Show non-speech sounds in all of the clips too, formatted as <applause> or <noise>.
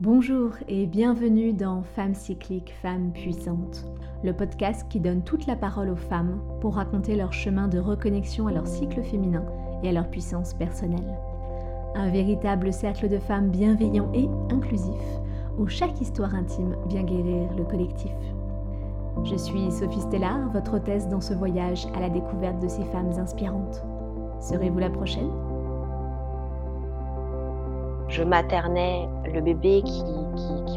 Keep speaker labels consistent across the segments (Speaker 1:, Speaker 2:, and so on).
Speaker 1: Bonjour et bienvenue dans Femmes cycliques, Femmes puissantes, le podcast qui donne toute la parole aux femmes pour raconter leur chemin de reconnexion à leur cycle féminin et à leur puissance personnelle. Un véritable cercle de femmes bienveillants et inclusifs où chaque histoire intime vient guérir le collectif. Je suis Sophie Stella, votre hôtesse dans ce voyage à la découverte de ces femmes inspirantes. Serez-vous la prochaine?
Speaker 2: Je maternais le bébé qui,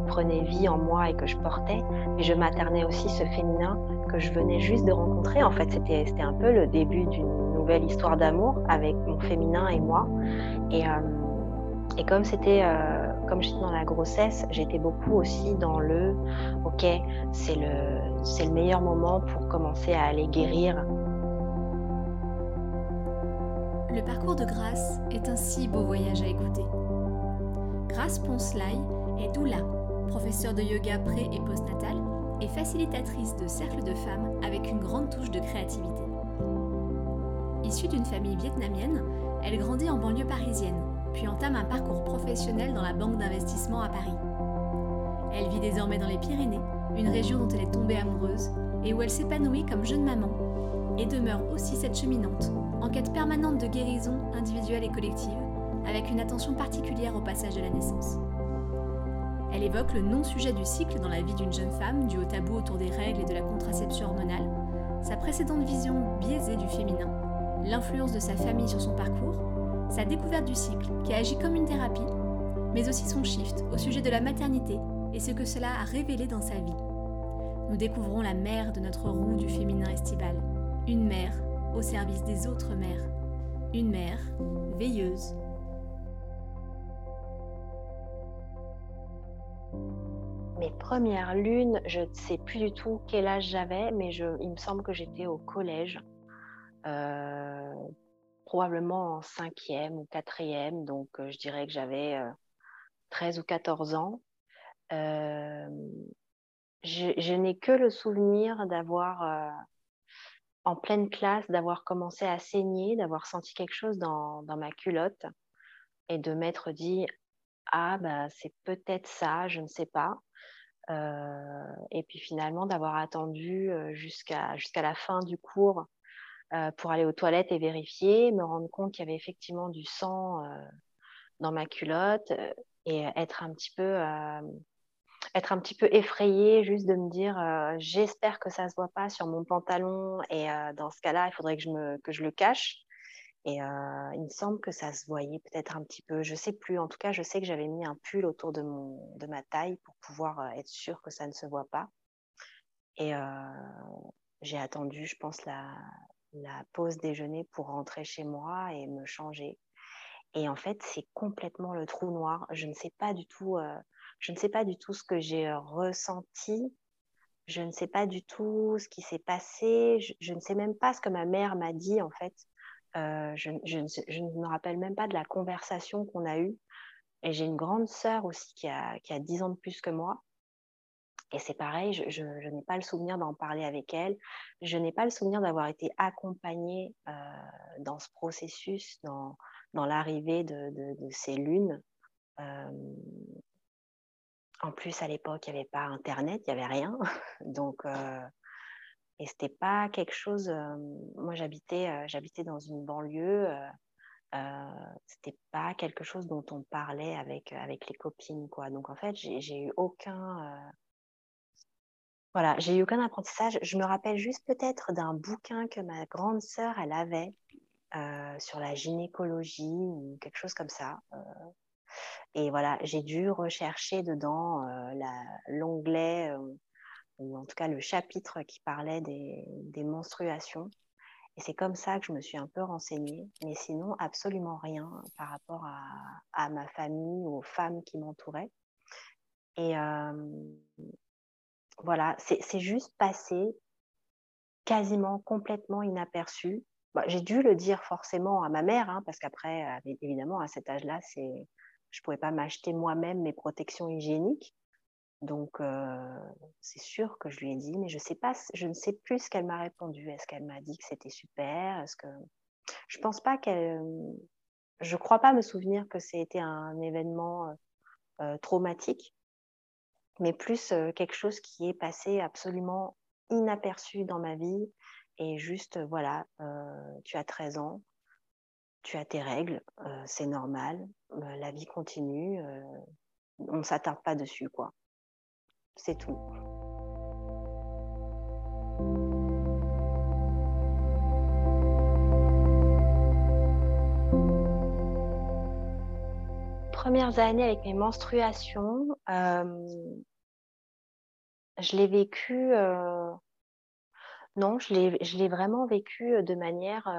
Speaker 2: prenait vie en moi et que je portais, mais je maternais aussi ce féminin que je venais juste de rencontrer. En fait, c'était un peu le début d'une nouvelle histoire d'amour avec mon féminin et moi. Et, euh, comme c'était euh, comme j'étais dans la grossesse, j'étais beaucoup aussi dans le OK, c'est le, c'est le meilleur moment pour commencer à aller guérir.
Speaker 1: Le parcours de grâce est un si beau voyage à écouter. Grace Poncelay est doula, professeure de yoga pré- et postnatal et facilitatrice de cercles de femmes avec une grande touche de créativité. Issue d'une famille vietnamienne, elle grandit en banlieue parisienne, puis entame un parcours professionnel dans la banque d'investissement à Paris. Elle vit désormais dans les Pyrénées, une région dont elle est tombée amoureuse et où elle s'épanouit comme jeune maman, et demeure aussi cette cheminante, en quête permanente de guérison individuelle et collective, avec une attention particulière au passage de la naissance. Elle évoque le non-sujet du cycle dans la vie d'une jeune femme dû au tabou autour des règles et de la contraception hormonale, sa précédente vision biaisée du féminin, l'influence de sa famille sur son parcours, sa découverte du cycle qui agit comme une thérapie, mais aussi son shift au sujet de la maternité et ce que cela a révélé dans sa vie. Nous découvrons la mère de notre roue du féminin estival, une mère au service des autres mères, une mère veilleuse,
Speaker 2: mes premières lunes, je ne sais plus du tout quel âge j'avais, mais il me semble que j'étais au collège, euh, probablement en cinquième ou quatrième, donc euh, je dirais que j'avais 13 euh, ou 14 ans. je, n'ai que le souvenir d'avoir, en pleine classe, d'avoir commencé à saigner, d'avoir senti quelque chose dans, dans ma culotte et de m'être dit ah bah c'est peut-être ça, je ne sais pas. Euh, et puis finalement d'avoir attendu euh, jusqu'à la fin du cours euh, pour aller aux toilettes et vérifier, me rendre compte qu'il y avait effectivement du sang dans ma culotte et être un petit peu être effrayée juste de me dire j'espère que ça se voit pas sur mon pantalon et dans ce cas-là il faudrait que je me que je le cache et euh, il me semble que ça se voyait peut-être un petit peu. Je sais plus. En tout cas, je sais que j'avais mis un pull autour de, ma taille pour pouvoir euh, être sûre que ça ne se voit pas. Et euh, j'ai attendu, je pense, la, pause déjeuner pour rentrer chez moi et me changer. Et en fait, c'est complètement le trou noir. Je ne sais pas du tout, je ne sais pas du tout ce que j'ai ressenti. Je ne sais pas du tout ce qui s'est passé. Je, ne sais même pas ce que ma mère m'a dit en fait. Euh, je, ne me rappelle même pas de la conversation qu'on a eue. Et j'ai une grande sœur aussi qui a, qui a 10 ans de plus que moi. Et c'est pareil, je, n'ai pas le souvenir d'en parler avec elle. Je n'ai pas le souvenir d'avoir été accompagnée euh, dans ce processus, dans, dans l'arrivée de, de, ces lunes. Euh, en plus, à l'époque, il n'y avait pas Internet, il n'y avait rien. <laughs> Donc, et c'était pas quelque chose. moi, j'habitais, j'habitais dans une banlieue. Euh, c'était pas quelque chose dont on parlait avec avec les copines, quoi. Donc en fait, j'ai eu aucun. Voilà, j'ai eu aucun apprentissage. Je me rappelle juste peut-être d'un bouquin que ma grande sœur elle avait sur la gynécologie ou quelque chose comme ça. et voilà, j'ai dû rechercher dedans l'onglet ou en tout cas le chapitre qui parlait des, menstruations. Et c'est comme ça que je me suis un peu renseignée, mais sinon absolument rien par rapport à, ma famille, aux femmes qui m'entouraient. Et euh, voilà, c'est juste passé quasiment complètement inaperçu. Bah, j'ai dû le dire forcément à ma mère, hein, parce qu'après, euh, évidemment, à cet âge-là, je ne pouvais pas m'acheter moi-même mes protections hygiéniques. Donc, euh, c'est sûr que je lui ai dit, mais je sais pas, je ne sais plus ce qu'elle m'a répondu. Est-ce qu'elle m'a dit que c'était super? Est-ce que je pense pas qu'elle, je crois pas me souvenir que c'était un événement traumatique, mais plus quelque chose qui est passé absolument inaperçu dans ma vie. Et juste, voilà, tu as 13 ans, tu as tes règles, c'est normal, la vie continue, on ne s'attarde pas dessus, quoi. C'est tout. Premières années avec mes menstruations, je l'ai vécu, non, je l'ai vraiment vécu de manière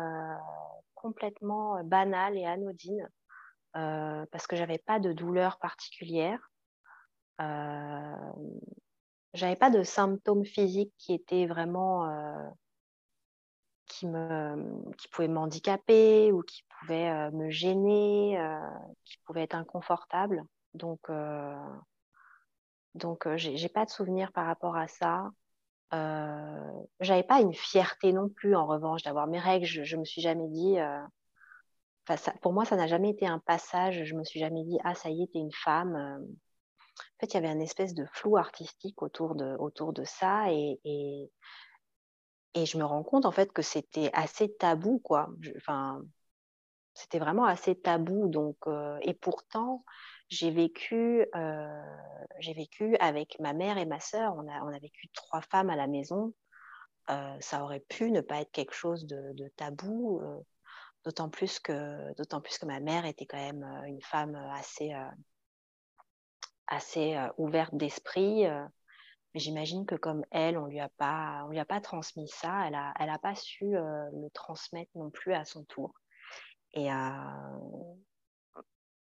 Speaker 2: complètement banale et anodine parce que j'avais pas de douleur particulière. J'avais pas de symptômes physiques qui étaient vraiment qui me qui pouvaient m'handicaper ou qui pouvaient me gêner, qui pouvaient être inconfortables. Donc donc j'ai pas de souvenir par rapport à ça. Euh, j'avais pas une fierté non plus, en revanche, d'avoir mes règles. Je, me suis jamais dit. Euh, pour moi, ça n'a jamais été un passage. Je me suis jamais dit ah ça y est, t'es une femme. Euh. En fait, il y avait une espèce de flou artistique autour de autour de ça et, et, je me rends compte en fait que c'était assez tabou quoi. Enfin, c'était vraiment assez tabou donc et pourtant j'ai vécu, euh, vécu avec ma mère et ma sœur. On a, on a vécu trois femmes à la maison. Euh, ça aurait pu ne pas être quelque chose de, tabou, euh, d'autant plus d'autant plus que ma mère était quand même une femme assez, assez ouverte d'esprit. mais j'imagine que comme elle, on lui lui a pas transmis ça. Elle a, elle a pas su le transmettre non plus à son tour. Et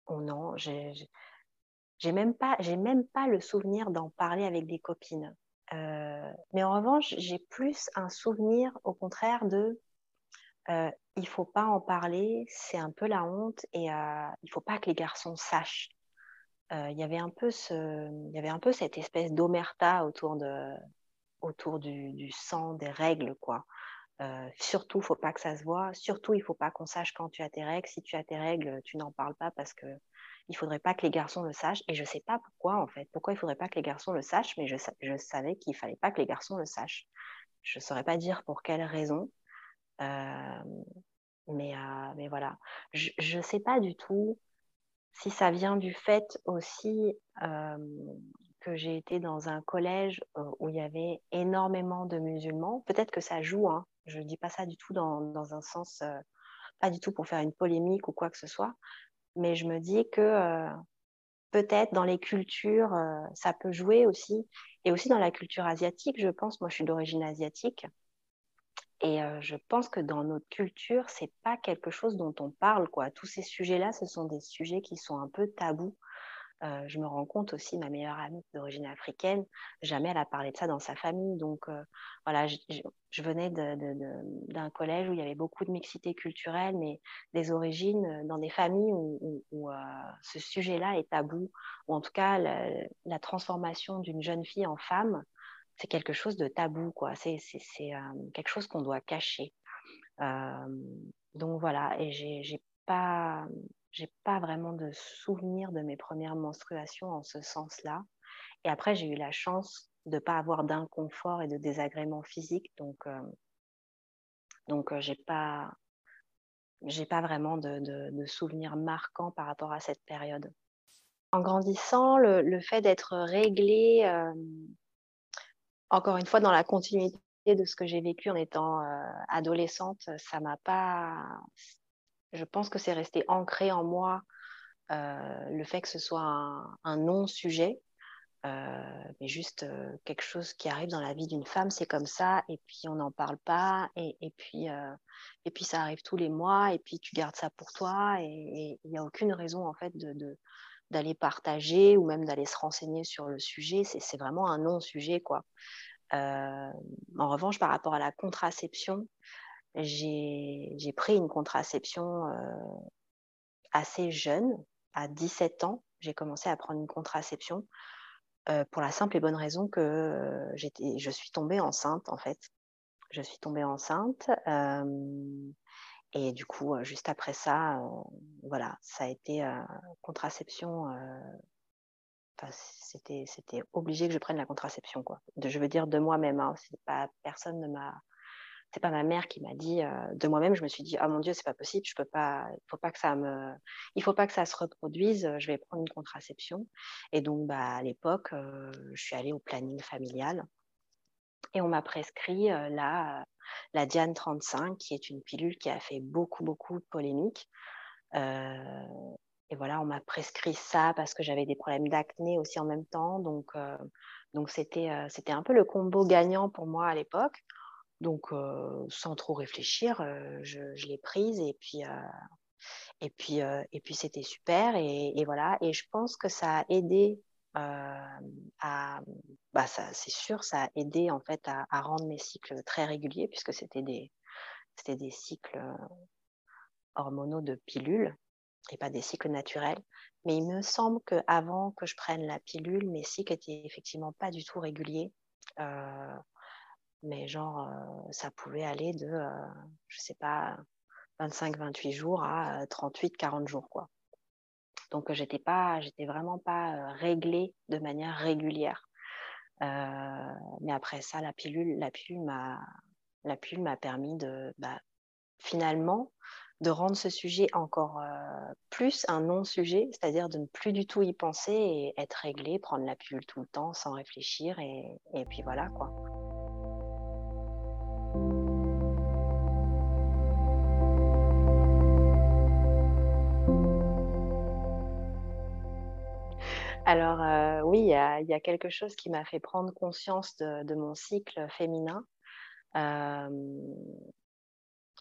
Speaker 2: Oh non, j'ai même pas, j'ai même pas le souvenir d'en parler avec des copines. Euh, mais en revanche, j'ai plus un souvenir, au contraire, de euh, il faut pas en parler, c'est un peu la honte et euh, il faut pas que les garçons sachent. Euh, il y avait un peu ce, il y avait un peu cette espèce d'omerta autour de, autour du, sang, des règles, quoi. Euh, surtout, faut pas que ça se voit. Surtout, il faut pas qu'on sache quand tu as tes règles. Si tu as tes règles, tu n'en parles pas parce que il faudrait pas que les garçons le sachent. Et je sais pas pourquoi en fait. Pourquoi il faudrait pas que les garçons le sachent Mais je, je savais qu'il fallait pas que les garçons le sachent. Je saurais pas dire pour quelle raison. Euh, mais, euh, mais voilà. Je ne sais pas du tout si ça vient du fait aussi que j'ai été dans un collège où il y avait énormément de musulmans. Peut-être que ça joue, hein, je ne dis pas ça du tout dans, un sens, pas du tout pour faire une polémique ou quoi que ce soit, mais je me dis que peut-être dans les cultures, ça peut jouer aussi, et aussi dans la culture asiatique, je pense, moi je suis d'origine asiatique, et je pense que dans notre culture, c'est pas quelque chose dont on parle, quoi. Tous ces sujets-là, ce sont des sujets qui sont un peu tabous. Euh, je me rends compte aussi, ma meilleure amie d'origine africaine, jamais elle a parlé de ça dans sa famille. Donc euh, voilà, je, venais d'un collège où il y avait beaucoup de mixité culturelle, mais des origines euh, dans des familles où, ce sujet-là est tabou, ou en tout cas la, transformation d'une jeune fille en femme, c'est quelque chose de tabou, quoi. C'est quelque chose qu'on doit cacher. donc voilà, et j'ai pas j'ai pas vraiment de souvenir de mes premières menstruations en ce sens-là. Et après, j'ai eu la chance de pas avoir d'inconfort et de désagréments physiques. Donc, euh, donc euh, pas, pas vraiment de, de, souvenirs marquants par rapport à cette période. En grandissant, le, fait d'être réglée, euh, encore une fois, dans la continuité de ce que j'ai vécu en étant adolescente, ça m'a pas, je pense que c'est resté ancré en moi euh, le fait que ce soit un, non-sujet, euh, mais juste euh, quelque chose qui arrive dans la vie d'une femme, c'est comme ça, et puis on n'en parle pas, et, puis, et puis ça arrive tous les mois, et puis tu gardes ça pour toi, et il n'y a aucune raison en fait de, d'aller partager ou même d'aller se renseigner sur le sujet, c'est, vraiment un non-sujet quoi. en revanche, par rapport à la contraception, j'ai pris une contraception euh, assez jeune, à 17 ans. J'ai commencé à prendre une contraception euh, pour la simple et bonne raison que euh, je suis tombée enceinte, en fait. Je suis tombée enceinte. Et du coup, juste après ça, voilà, ça a été contraception c'était, obligé que je prenne la contraception, je veux dire de moi-même. Hein. C'est pas personne ne m'a c'est pas ma mère qui m'a dit de moi-même. Je me suis dit, ah mon Dieu, c'est pas possible. Je peux pas. Il faut pas que ça me. Il faut pas que ça se reproduise. Je vais prendre une contraception. Et donc, bah, à l'époque, je suis allée au planning familial et on m'a prescrit la, la Diane 35, qui est une pilule qui a fait beaucoup, beaucoup de polémiques. et voilà, on m'a prescrit ça parce que j'avais des problèmes d'acné aussi en même temps. Donc, donc c'était, c'était un peu le combo gagnant pour moi à l'époque. Donc, sans trop réfléchir, je, l'ai prise et puis, et puis, et puis c'était super. Et, voilà. Et je pense que ça a aidé à, bah ça, c'est sûr, ça a aidé en fait à, rendre mes cycles très réguliers puisque c'était des, c'était des cycles hormonaux de pilules et pas des cycles naturels. Mais il me semble qu'avant que je prenne la pilule, mes cycles étaient effectivement pas du tout réguliers mais genre, ça pouvait aller de, je sais pas, 25-28 jours à 38-40 jours, quoi. Donc, j'étais pas, j'étais vraiment pas réglée de manière régulière. mais après ça, la pilule, la pilule m'a, la pilule m'a permis de, bah, finalement, de rendre ce sujet encore plus un non-sujet, c'est-à-dire de ne plus du tout y penser et être réglé, prendre la pilule tout le temps sans réfléchir et puis voilà quoi. Alors euh, oui, il y, a, quelque chose qui m'a fait prendre conscience de, mon cycle féminin. Euh,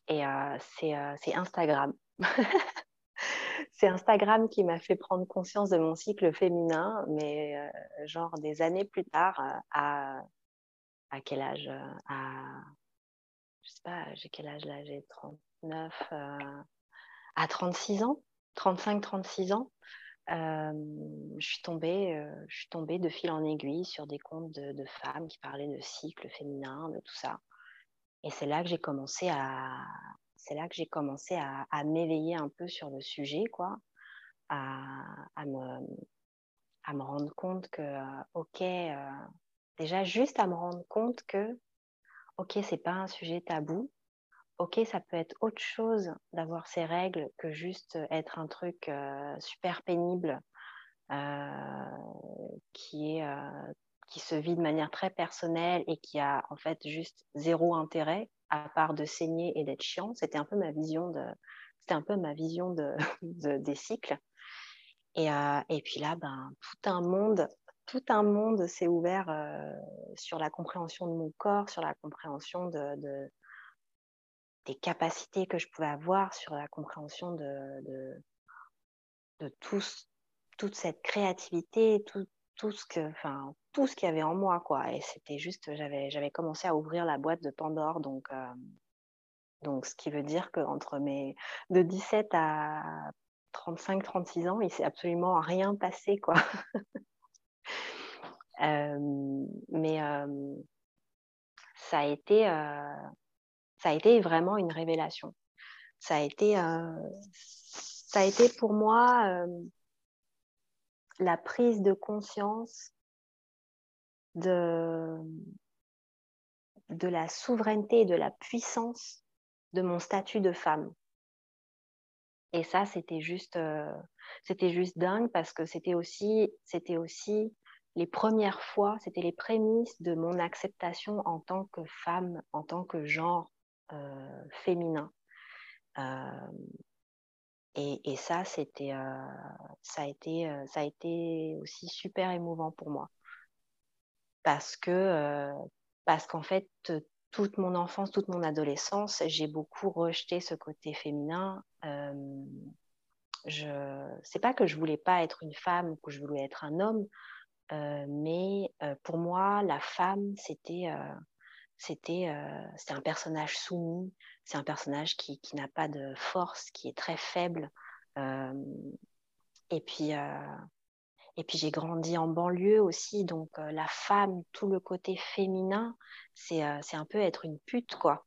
Speaker 2: et euh, c'est Instagram. <laughs> c'est Instagram qui m'a fait prendre conscience de mon cycle féminin, mais genre des années plus tard, à, quel âge à, Je sais pas, j'ai quel âge là? J'ai 39, à 36 ans, 35-36 ans je, suis tombée, je suis tombée de fil en aiguille sur des comptes de, femmes qui parlaient de cycle féminin, de tout ça. Et c'est là que j'ai commencé à, c'est là que j'ai commencé à, m'éveiller un peu sur le sujet, quoi, à, me, à me rendre compte que, ok, déjà juste à me rendre compte que, ok, c'est pas un sujet tabou, ok, ça peut être autre chose d'avoir ces règles que juste être un truc euh, super pénible euh, qui, est, euh, qui se vit de manière très personnelle et qui a en fait juste zéro intérêt à part de saigner et d'être chiant. C'était un peu ma vision de, un peu ma vision de, <laughs> des cycles. Et, et, puis là, ben, tout un monde, tout un monde s'est ouvert sur la compréhension de mon corps, sur la compréhension de, des capacités que je pouvais avoir sur la compréhension de, de, toute cette créativité, tout, tout ce que, enfin, tout ce qu'il y avait en moi, quoi. Et c'était juste, j'avais, j'avais commencé à ouvrir la boîte de Pandore, donc, euh, donc ce qui veut dire qu'entre mes, de 17 à 35, 36 ans, il s'est absolument rien passé, quoi. <laughs> Euh, mais euh, ça a été, ça a été vraiment une révélation. Ça a été, euh, ça a été pour moi euh, la prise de conscience de, la souveraineté et de la puissance de mon statut de femme. Et ça, c'était juste, euh, juste dingue parce que c'était aussi, c'était aussi les premières fois, c'était les prémices de mon acceptation en tant que femme, en tant que genre, euh, féminin. Euh, et, ça, c'était, euh, ça a été, ça a été aussi super émouvant pour moi, parce que, parce qu'en fait, toute mon enfance, toute mon adolescence, j'ai beaucoup rejeté ce côté féminin. je, c'est pas que je voulais pas être une femme ou que je voulais être un homme, mais pour moi, la femme, c'était c'était un personnage soumis, c'est un personnage qui, qui n'a pas de force, qui est très faible. et puis, et puis j'ai grandi en banlieue aussi, donc la femme, tout le côté féminin, c'est un peu être une pute, quoi.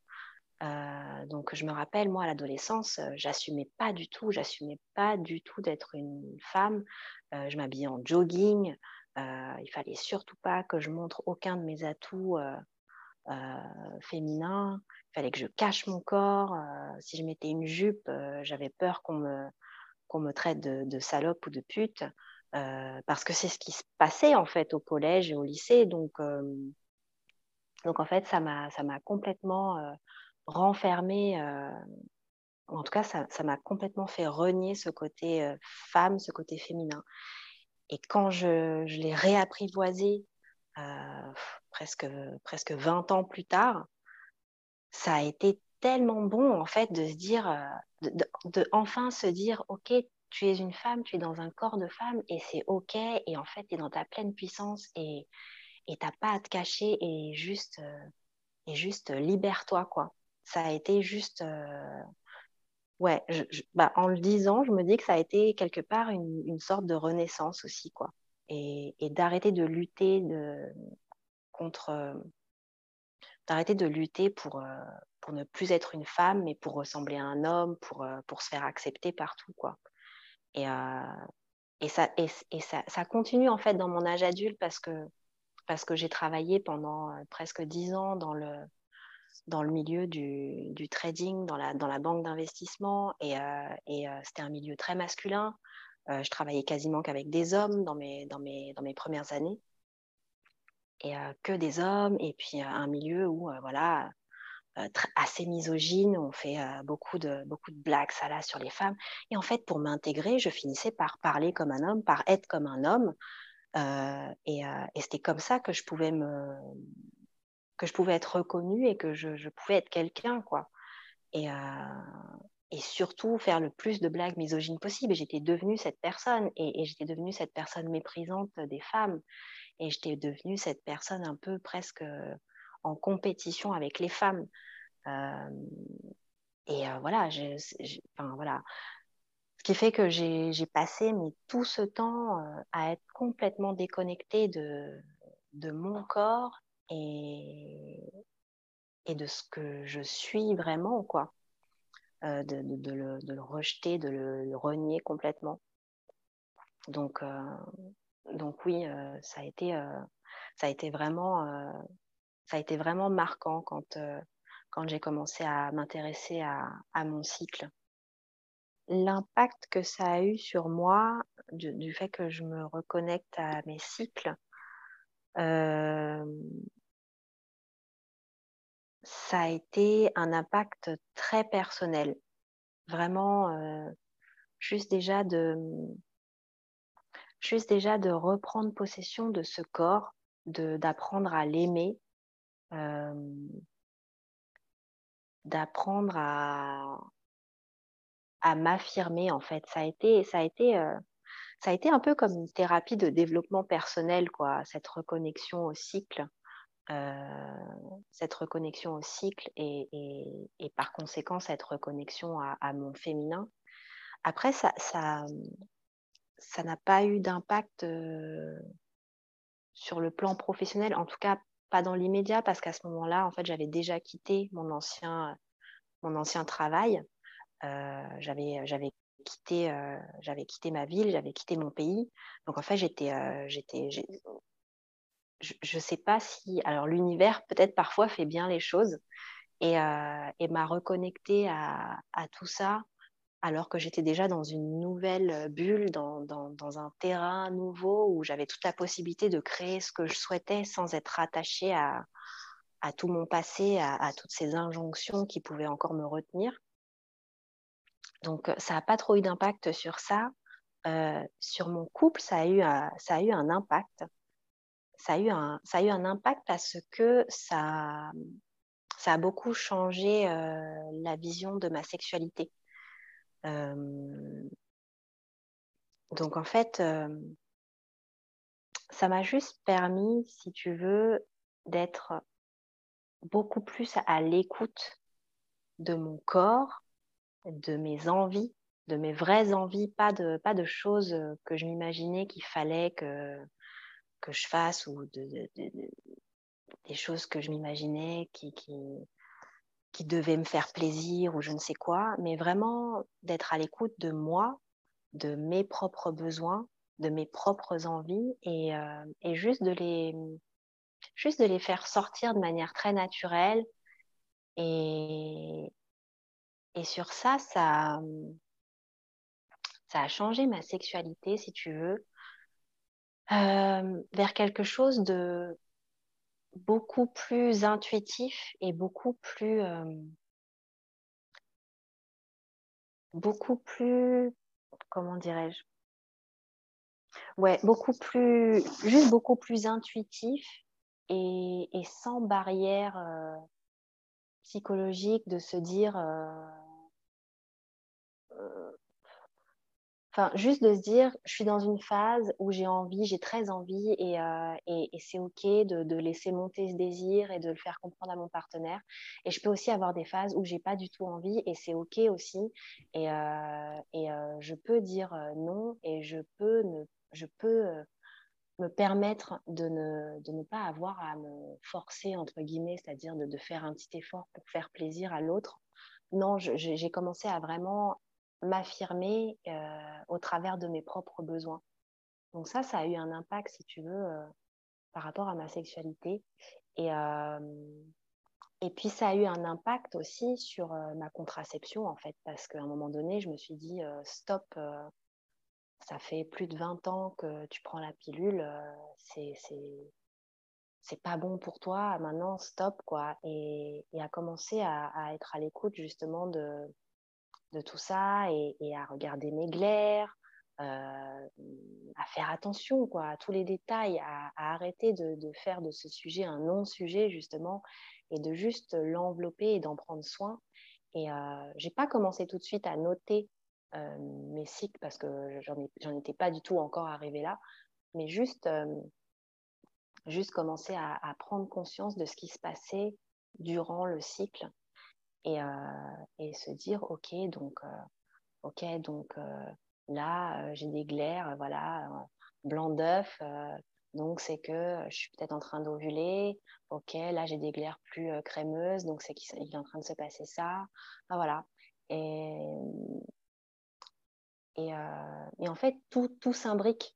Speaker 2: donc je me rappelle, moi, à l'adolescence, j'assumais pas du tout, j'assumais pas du tout d'être une femme. je m'habillais en jogging. il fallait surtout pas que je montre aucun de mes atouts féminins. Il fallait que je cache mon corps. si je mettais une jupe, j'avais peur qu'on me, qu'on me traite de, salope ou de pute. parce que c'est ce qui se passait en fait au collège et au lycée. Donc, donc en fait, ça m'a complètement renfermée en tout cas, ça m'a complètement fait renier ce côté euh, femme, ce côté féminin. Et quand je, l'ai réapprivoisé euh, presque, presque 20 ans plus tard, ça a été tellement bon en fait de se dire, euh, de, enfin se dire, ok, tu es une femme, tu es dans un corps de femme et c'est ok et en fait tu es dans ta pleine puissance et et t'as pas à te cacher et juste et juste libère-toi quoi. Ça a été juste ouais, bah, en le disant, je me dis que ça a été quelque part une, sorte de renaissance aussi, quoi. Et, d'arrêter de lutter de, contre. Euh, d'arrêter de lutter pour, euh, pour ne plus être une femme, mais pour ressembler à un homme, pour, euh, pour se faire accepter partout, quoi. Et, et, ça, et, ça, ça, continue, en fait, dans mon âge adulte parce que, parce que j'ai travaillé pendant presque dix ans dans le dans le milieu du, du, trading, dans la, dans la banque d'investissement, et, et c'était un milieu très masculin. Je travaillais quasiment qu'avec des hommes dans mes, dans mes, dans mes premières années, et que des hommes, et puis un milieu où, voilà, assez misogyne, on fait beaucoup, de, beaucoup de blagues là sur les femmes. Et en fait, pour m'intégrer, je finissais par parler comme un homme, par être comme un homme. et, et c'était comme ça que je pouvais me, que je pouvais être reconnue et que je, pouvais être quelqu'un, quoi. Et, euh, et, surtout faire le plus de blagues misogynes possible. Et j'étais devenue cette personne, et, j'étais devenue cette personne méprisante des femmes, et j'étais devenue cette personne un peu presque euh, en compétition avec les femmes. Euh, et voilà, enfin, voilà, ce qui fait que j'ai passé tout ce temps à être complètement déconnectée de, mon corps et, de ce que je suis vraiment, quoi. Euh, de, le, le, rejeter, de le, renier complètement. Donc, euh, donc oui, euh, ça, a été, ça, a été vraiment, ça a été vraiment marquant quand, quand j'ai commencé à m'intéresser à, mon cycle. L'impact que ça a eu sur moi, du, fait que je me reconnecte à mes cycles, ça a été un impact très personnel. Vraiment, euh, juste, déjà de, juste déjà de reprendre possession de ce corps, d'apprendre à l'aimer, euh, d'apprendre à, à m'affirmer en fait. Ça a été, ça a été, euh, ça a été un peu comme une thérapie de développement personnel, quoi, cette reconnexion au cycle. Euh, cette reconnexion au cycle et, et, par conséquent cette reconnexion à, mon féminin. Après, ça n'a ça, n'a pas eu d'impact euh, sur le plan professionnel, en tout cas pas dans l'immédiat, parce qu'à ce moment-là, en fait, j'avais déjà quitté mon ancien, mon ancien travail. Euh, j'avais, j'avais quitté, j'avais quitté ma ville, j'avais quitté mon pays. Donc en fait, j'étais, j'étais, je ne sais pas si. Alors, l'univers, peut-être parfois, fait bien les choses et, euh, et m'a reconnecté à, à, tout ça alors que j'étais déjà dans une nouvelle bulle, dans, un terrain nouveau où j'avais toute la possibilité de créer ce que je souhaitais sans être attachée à, tout mon passé, à, toutes ces injonctions qui pouvaient encore me retenir. Donc, ça n'a pas trop eu d'impact sur ça. Euh, sur mon couple, ça a eu, un impact ça a eu un, impact parce que ça, ça a beaucoup changé euh, la vision de ma sexualité. Euh, donc en fait, euh, ça m'a juste permis, si tu veux, d'être beaucoup plus à l'écoute de mon corps, de mes envies, de mes vraies envies, pas de, choses que je m'imaginais qu'il fallait que, je fasse ou de, des choses que je m'imaginais qui, qui devaient me faire plaisir ou je ne sais quoi, mais vraiment d'être à l'écoute de moi, de mes propres besoins de mes propres envies et, et, juste, de les, juste de les faire sortir de manière très naturelle. Et, et sur ça, ça, ça a changé ma sexualité, si tu veux, euh, vers quelque chose de beaucoup plus intuitif et beaucoup plus, euh, beaucoup plus, comment dirais-je? Ouais, beaucoup plus, juste beaucoup plus intuitif et, et sans barrière euh, psychologique de se dire Enfin, juste de se dire, je suis dans une phase où j'ai envie, j'ai très envie, et, euh, et, c'est OK de, laisser monter ce désir et de le faire comprendre à mon partenaire. Et je peux aussi avoir des phases où j'ai pas du tout envie, et c'est OK aussi. Et, euh, et euh, je peux dire non, et je peux, ne, je peux me permettre de ne, de ne pas avoir à me forcer, entre guillemets, c'est-à-dire de, de, faire un petit effort pour faire plaisir à l'autre. Non, j'ai commencé à vraiment m'affirmer euh, au travers de mes propres besoins. Donc ça, ça a eu un impact, si tu veux, euh, par rapport à ma sexualité. Et, euh, et puis ça a eu un impact aussi sur ma contraception, en fait, parce qu'à un moment donné, je me suis dit, stop, ça fait plus de 20 ans que tu prends la pilule, c'est c'est pas bon pour toi, maintenant stop quoi. Et, et à commencer à, à être à l'écoute justement de, de tout ça et, à regarder mes glaires, euh, à faire attention quoi, à tous les détails, à, arrêter de, faire de ce sujet un non-sujet justement et de juste l'envelopper et d'en prendre soin. Et euh, j'ai pas commencé tout de suite à noter euh, mes cycles parce que j'en étais pas du tout encore arrivée là, mais juste, euh, juste commencer à, à, prendre conscience de ce qui se passait durant le cycle et, euh, et se dire ok donc euh, ok donc euh, là j'ai des glaires voilà blanc d'œuf donc c'est que je suis peut-être en train d'ovuler. Ok là j'ai des glaires plus crémeuses donc c'est qu'il est en train de se passer ça. Voilà. Et et, en fait, tout, tout s'imbrique.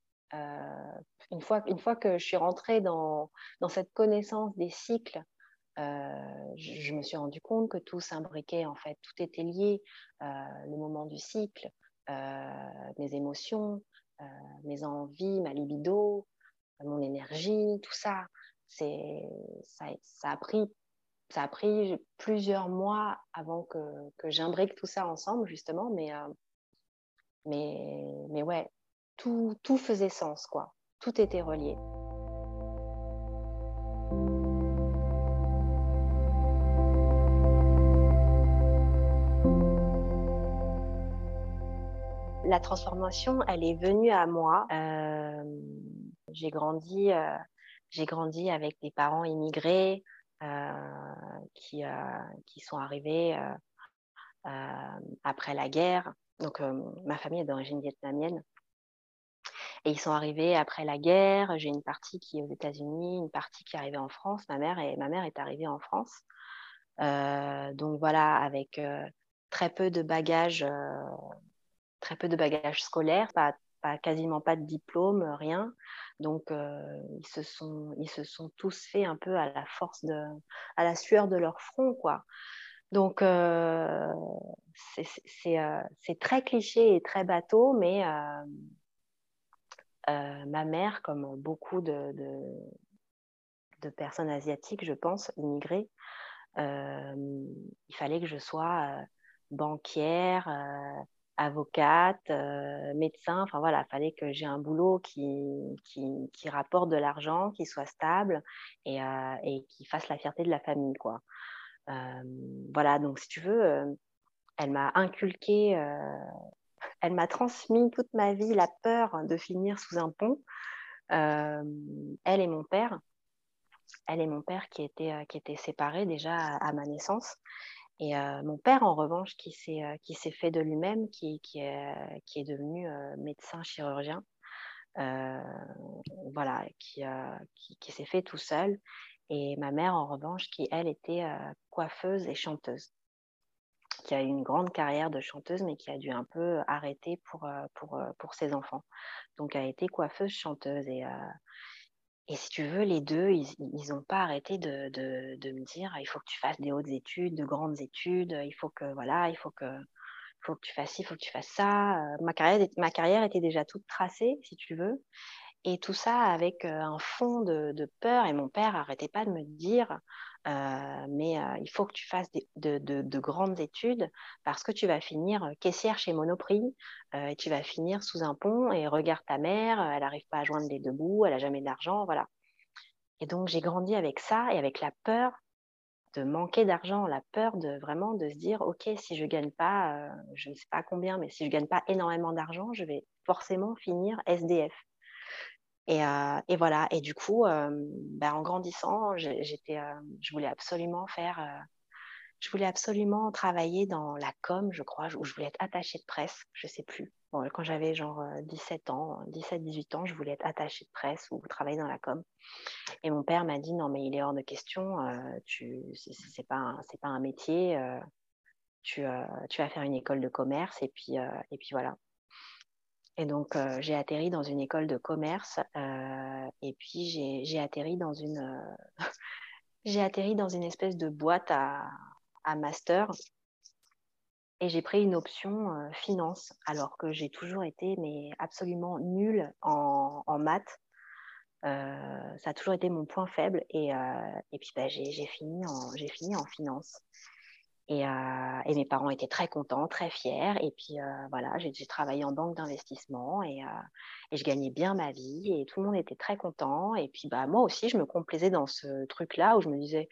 Speaker 2: Une, fois, une fois que je suis rentrée dans, dans cette connaissance des cycles euh, je, me suis rendu compte que tout s'imbriquait, en fait, tout était lié, euh, le moment du cycle, euh, mes émotions, mes envies, ma libido, mon énergie, tout ça. C'est, ça, ça, a pris, ça a pris plusieurs mois avant que, que j'imbrique tout ça ensemble, justement, mais, mais, mais ouais, tout, tout faisait sens, quoi. Tout était relié. La transformation, elle est venue à moi. Euh, j'ai grandi, euh, j'ai grandi avec des parents immigrés euh, qui, qui sont arrivés après la guerre. Donc, ma famille est d'origine vietnamienne. Et ils sont arrivés après la guerre. J'ai une partie qui est aux États-Unis, une partie qui est arrivée en France. Ma mère, et, ma mère est arrivée en France. donc voilà, avec très peu de bagages très peu de bagages scolaires, pas, quasiment pas de diplôme, rien. Donc, euh, ils, se sont, ils se sont tous fait un peu à la force de, à la sueur de leur front, quoi. Donc, euh, euh, c'est très cliché et très bateau, mais ma mère, comme beaucoup de, de, personnes asiatiques, je pense, immigrées, il fallait que je sois banquière, avocate, euh, médecin. Enfin voilà, il fallait que j'ai un boulot qui, qui, rapporte de l'argent, qui soit stable et, euh, et, qui fasse la fierté de la famille. Quoi. Euh, voilà, donc si tu veux, elle m'a inculqué, elle m'a transmis toute ma vie la peur de finir sous un pont. elle et mon père. Elle et mon père qui étaient, qui étaient séparés déjà à ma naissance. Et euh, mon père, en revanche, qui s'est, euh, qui s'est fait de lui-même, qui, qui, est, qui est devenu euh, médecin chirurgien, voilà, qui, qui, s'est fait tout seul. Et ma mère, en revanche, qui, elle, était coiffeuse et chanteuse. qui a eu une grande carrière de chanteuse, mais qui a dû un peu arrêter pour, pour, pour ses enfants. Donc, a été coiffeuse, chanteuse. Et, et si tu veux, les deux, ils n'ont pas arrêté de, me dire il faut que tu fasses des hautes études, de grandes études, il faut que, voilà, il faut que, faut que tu fasses ci, il faut que tu fasses ça. Ma carrière, ma carrière était déjà toute tracée, si tu veux. Et tout ça avec un fond de, de peur. Et mon père n'arrêtait pas de me dire euh, mais euh, il faut que tu fasses de, grandes études parce que tu vas finir euh, caissière chez Monoprix et tu vas finir sous un pont et regarde ta mère, elle n'arrive pas à joindre les deux bouts, elle n'a jamais d'argent, voilà. Et donc j'ai grandi avec ça et avec la peur de manquer d'argent, la peur de vraiment de se dire ok si je gagne pas, je ne sais pas combien, mais si je gagne pas énormément d'argent, je vais forcément finir SDF. Euh, et, voilà. Et du coup, euh, ben, en grandissant, j'étais, euh, je voulais absolument faire, je voulais absolument travailler dans la com, je crois, où je voulais être attachée de presse, je sais plus. quand j'avais genre 17 ans, 17-18 ans, je voulais être attachée de presse ou travailler dans la com. Et mon père m'a dit non, mais il est hors de question, tu, c'est pas, c'est pas un métier. Tu, tu, vas faire une école de commerce et puis, et puis voilà. Et donc, euh, j'ai atterri dans une école de commerce euh, et puis j'ai atterri dans une euh, <laughs> j'ai atterri dans une espèce de boîte à, master et j'ai pris une option finance alors que j'ai toujours été mais absolument nulle en, maths. ça a toujours été mon point faible et, et puis bah, j'ai fini, en, fini en finance. Et, mes parents étaient très contents, très fiers. Et puis voilà, j'ai travaillé en banque d'investissement et, et, je gagnais bien ma vie et tout le monde était très content. Et puis bah, moi aussi, je me complaisais dans ce truc-là où je me disais,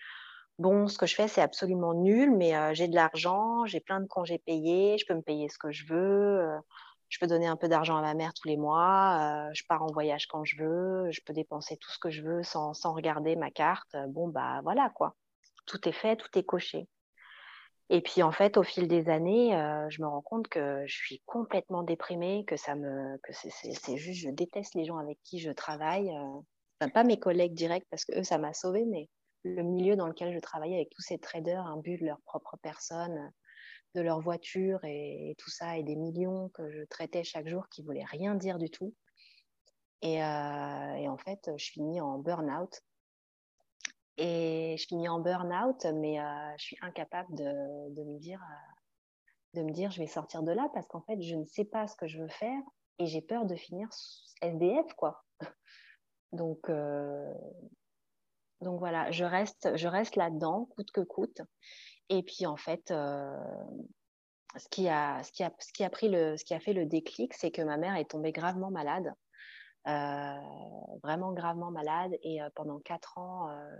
Speaker 2: bon, ce que je fais, c'est absolument nul, mais j'ai de l'argent, j'ai plein de congés payés, je peux me payer ce que je veux. je peux donner un peu d'argent à ma mère tous les mois, je pars en voyage quand je veux, je peux dépenser tout ce que je veux sans, sans regarder ma carte. Bon, bah voilà quoi. Tout est fait, tout est coché. Et puis en fait, au fil des années, euh, je me rends compte que je suis complètement déprimée, que ça me, que c'est juste, je déteste les gens avec qui je travaille. Euh, pas mes collègues directs parce que eux, ça m'a sauvé, mais le milieu dans lequel je travaillais avec tous ces traders imbus de leur propre personne, de leur voiture et, tout ça, et des millions que je traitais chaque jour qui voulaient rien dire du tout. Et, euh, et en fait, je finis en burn-out et je finis en burn-out, mais euh, je suis incapable de, de, me dire, euh, de me dire, je vais sortir de là parce qu'en fait, je ne sais pas ce que je veux faire et j'ai peur de finir SDF, quoi. <laughs> donc, euh, donc voilà, je reste, je reste là-dedans, coûte que coûte. Et puis en fait, ce qui a, ce qui a, ce qui a pris le, ce qui a fait le déclic, c'est que ma mère est tombée gravement malade. Euh, vraiment gravement malade. Et euh, pendant quatre ans, euh,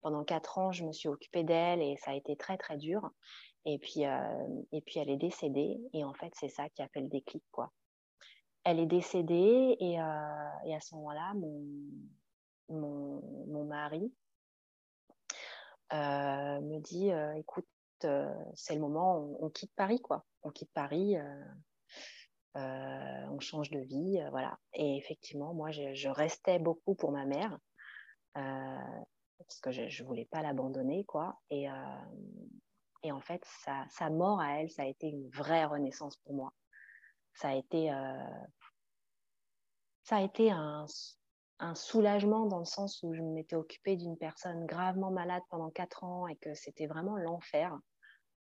Speaker 2: pendant quatre ans, je me suis occupée d'elle et ça a été très très dur. Et puis, et puis elle est décédée. Et en fait, c'est ça qui a fait le déclic, quoi. Elle est décédée et, et à ce moment-là, mon, mon, mon, mari me dit, écoute, c'est le moment, on, on, quitte Paris, quoi. On quitte Paris. Euh, on change de vie, euh, voilà. Et effectivement, moi, je, restais beaucoup pour ma mère euh, parce que je, ne voulais pas l'abandonner, quoi. Et, en fait, sa, mort à elle, ça a été une vraie renaissance pour moi. Ça a été, ça a été un, un soulagement dans le sens où je m'étais occupée d'une personne gravement malade pendant quatre ans et que c'était vraiment l'enfer.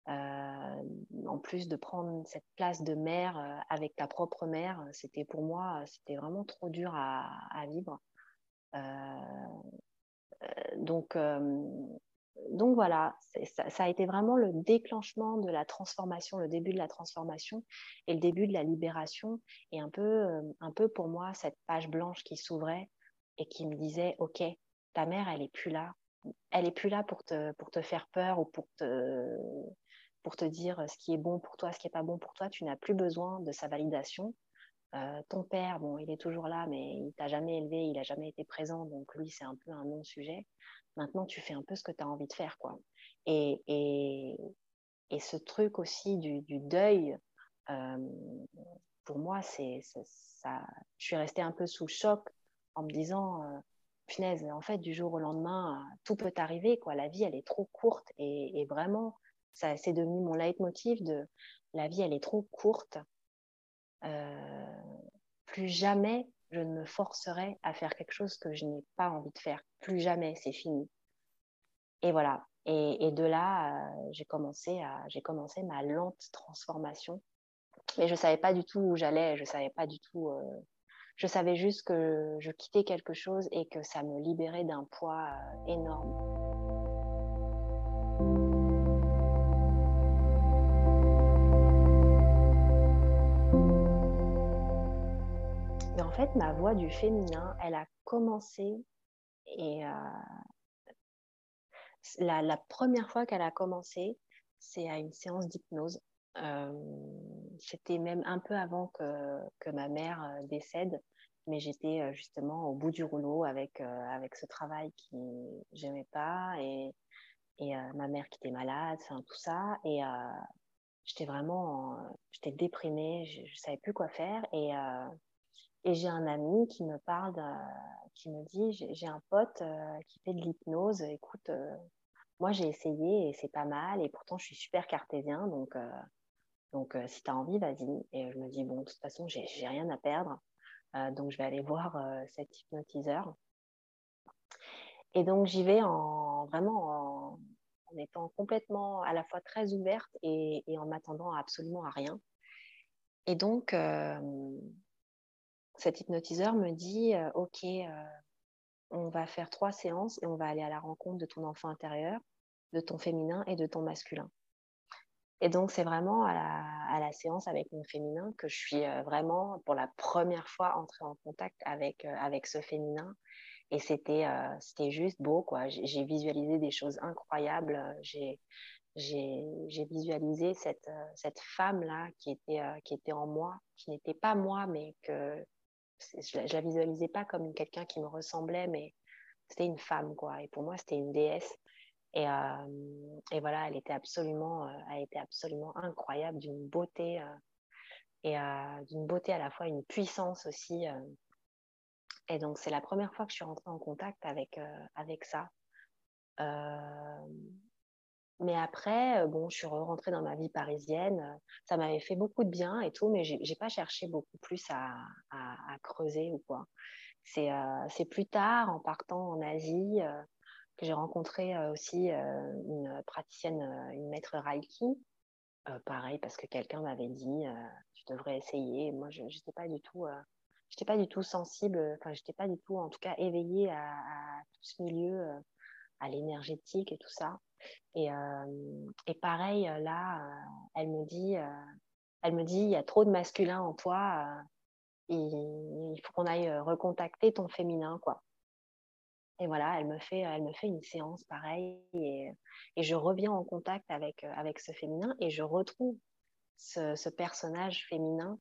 Speaker 2: Euh, en plus de prendre cette place de mère euh, avec ta propre mère, c'était pour moi, c'était vraiment trop dur à, vivre. Euh, donc, donc voilà, ça, ça, a été vraiment le déclenchement de la transformation, le début de la transformation et le début de la libération. Et un peu, un peu pour moi, cette page blanche qui s'ouvrait et qui me disait, OK, ta mère, elle est plus là. Elle est plus là pour te, pour te faire peur ou pour te, pour te dire ce qui est bon pour toi, ce qui n'est pas bon pour toi. Tu n'as plus besoin de sa validation. Euh, ton père, bon, il est toujours là, mais il t'a jamais élevé, il n'a jamais été présent, donc lui, c'est un peu un non-sujet. Maintenant, tu fais un peu ce que tu as envie de faire, quoi. Et, et, et ce truc aussi du, deuil, euh, pour moi, c'est ça. Je suis restée un peu sous choc en me disant, euh, punaise, en fait, du jour au lendemain, tout peut arriver, quoi. La vie, elle est trop courte et vraiment, ça c'est devenu mon leitmotiv de la vie, elle est trop courte. plus jamais je ne me forcerai à faire quelque chose que je n'ai pas envie de faire. Plus jamais, c'est fini. Et voilà. Et, de là, j'ai commencé, commencé ma lente transformation. Mais je ne savais pas du tout où j'allais, je savais pas du tout. je savais juste que je quittais quelque chose et que ça me libérait d'un poids énorme. En fait, ma voix du féminin, elle a commencé et euh, la, première fois qu'elle a commencé, c'est à une séance d'hypnose. Euh, c'était même un peu avant que, ma mère euh, décède, mais j'étais justement au bout du rouleau avec, avec ce travail qui j'aimais pas et, et ma mère qui était malade, tout ça. Et j'étais vraiment, j'étais déprimée, je, ne savais plus quoi faire. Et et j'ai un ami qui me parle, qui me dit, j'ai un pote euh, qui fait de l'hypnose. Écoute, euh, moi j'ai essayé et c'est pas mal. Et pourtant je suis super cartésien, donc euh, donc si tu as envie, vas-y. Et je me dis bon, de toute façon j'ai rien à perdre, donc je vais aller voir cet hypnotiseur. Et donc j'y vais en vraiment en, étant complètement à la fois très ouverte et, et en m'attendant absolument à rien. Et donc cet hypnotiseur me dit euh, Ok, euh, on va faire trois séances et on va aller à la rencontre de ton enfant intérieur, de ton féminin et de ton masculin. Et donc, c'est vraiment à la, séance avec mon féminin que je suis euh, vraiment, pour la première fois, entrée en contact avec, avec ce féminin. Et c'était c'était juste beau, quoi. J'ai visualisé des choses incroyables. J'ai visualisé cette, cette femme-là qui, était qui était en moi, qui n'était pas moi, mais que je la, la visualisais pas comme quelqu'un qui me ressemblait, mais c'était une femme, quoi. Et pour moi, c'était une déesse. Et, euh, et, voilà, elle était absolument, euh, elle était absolument incroyable, d'une beauté euh, et d'une beauté à la fois une puissance aussi. Et donc, c'est la première fois que je suis rentrée en contact avec, avec ça. Mais après, euh, bon, je suis rentrée dans ma vie parisienne. Euh, ça m'avait fait beaucoup de bien et tout, mais je n'ai pas cherché beaucoup plus à, creuser ou quoi. Euh, c'est plus tard, en partant en Asie, que j'ai rencontré aussi une praticienne, une maître Reiki. pareil, parce que quelqu'un m'avait dit, tu devrais essayer. Moi, je n'étais pas du tout... j'étais pas du tout sensible, enfin, j'étais pas du tout, en tout cas, éveillée à, à tout ce milieu, à l'énergétique et tout ça. Et, euh, et pareil, euh, là, euh, elle me dit, elle me dit, il y a trop de masculin en toi. il faut qu'on aille recontacter ton féminin, quoi. Et voilà, elle me fait, elle me fait une séance pareille et, et je reviens en contact avec, avec ce féminin et je retrouve ce, ce personnage féminin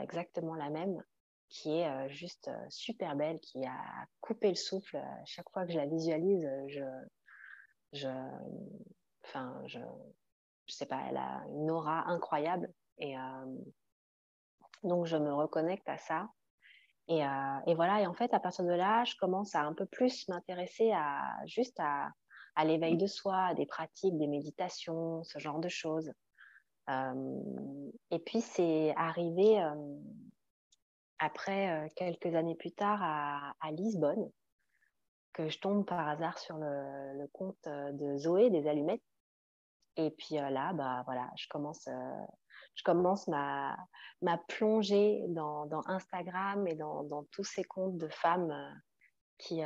Speaker 2: exactement la même qui est juste super belle, qui a coupé le souffle. chaque fois que je la visualise, je, je, enfin, je, je sais pas, elle a une aura incroyable. Et euh, donc, je me reconnecte à ça. Et, euh, et, voilà, et en fait, à partir de là, je commence à un peu plus m'intéresser à juste à, à l'éveil de soi, à des pratiques, des méditations, ce genre de choses. Euh, et puis, c'est arrivé après, quelques années plus tard, à, à Lisbonne, que je tombe par hasard sur le, compte euh, de Zoé des allumettes. Et puis euh, là, bah, voilà, je commence, euh, je commence ma, ma plongée dans, Instagram et dans, tous ces comptes de femmes qui,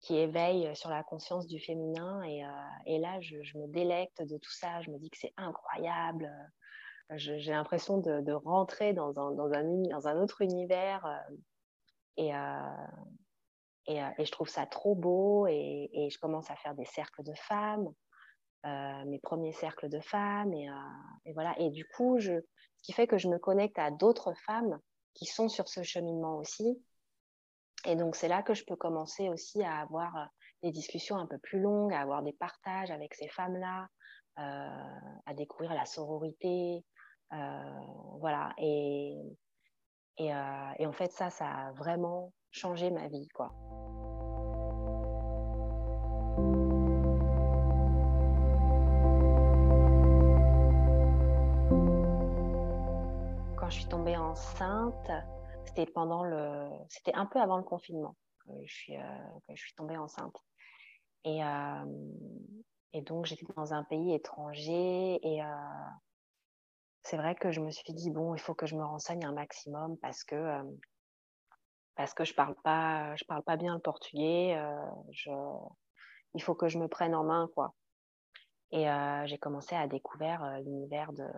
Speaker 2: qui éveillent sur la conscience du féminin. Et, et là, je, je, me délecte de tout ça. Je me dis que c'est incroyable. J'ai l'impression de, de, rentrer dans un, dans, un, dans un autre univers. Et, euh, et, je trouve ça trop beau et, je commence à faire des cercles de femmes, euh, mes premiers cercles de femmes. Et, euh, voilà. Et du coup, ce qui fait que je me connecte à d'autres femmes qui sont sur ce cheminement aussi. Et donc, c'est là que je peux commencer aussi à avoir des discussions un peu plus longues, à avoir des partages avec ces femmes-là, à découvrir la sororité. voilà. Et, et, en fait, ça, ça a vraiment changer ma vie, quoi. Quand je suis tombée enceinte, c'était pendant le, c'était un peu avant le confinement que je suis, euh, je suis tombée enceinte. Et, euh, et donc j'étais dans un pays étranger et euh, c'est vrai que je me suis dit bon, il faut que je me renseigne un maximum parce que parce que je parle pas, je parle pas bien le portugais. je, il faut que je me prenne en main quoi. Et j'ai commencé à découvrir l'univers de,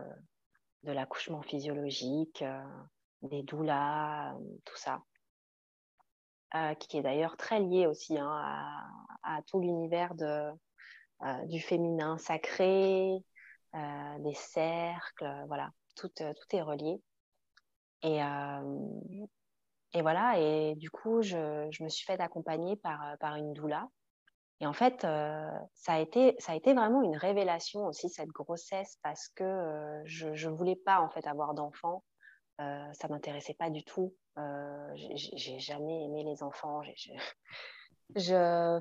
Speaker 2: de l'accouchement physiologique, des doulas, tout ça. qui est d'ailleurs très lié aussi hein, à, tout l'univers de, du féminin sacré, euh, des cercles, voilà, tout, euh, tout est relié. Et, euh, et voilà, et du coup, je, je me suis fait accompagner par, par une doula. Et en fait, ça, a été, ça a été vraiment une révélation aussi, cette grossesse, parce que je ne voulais pas en fait avoir d'enfants. Euh, ça m'intéressait pas du tout. Euh, j'ai jamais aimé les enfants. je, <laughs> je,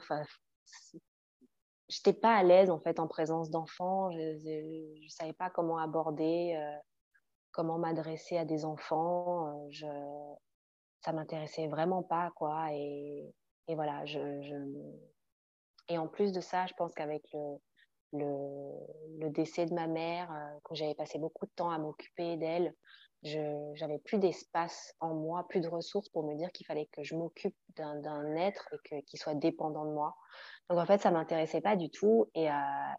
Speaker 2: j'étais pas à l'aise en fait en présence d'enfants. Je ne savais pas comment aborder, euh, comment m'adresser à des enfants. Euh, je, ça m'intéressait vraiment pas quoi. Et, et voilà. Je, je, Et en plus de ça, je pense qu'avec le, le, le, décès de ma mère, euh, quand j'avais passé beaucoup de temps à m'occuper d'elle, je n'avais plus d'espace en moi, plus de ressources pour me dire qu'il fallait que je m'occupe d'un être et qu'il soit dépendant de moi. Donc en fait, ça m'intéressait pas du tout. Et, euh,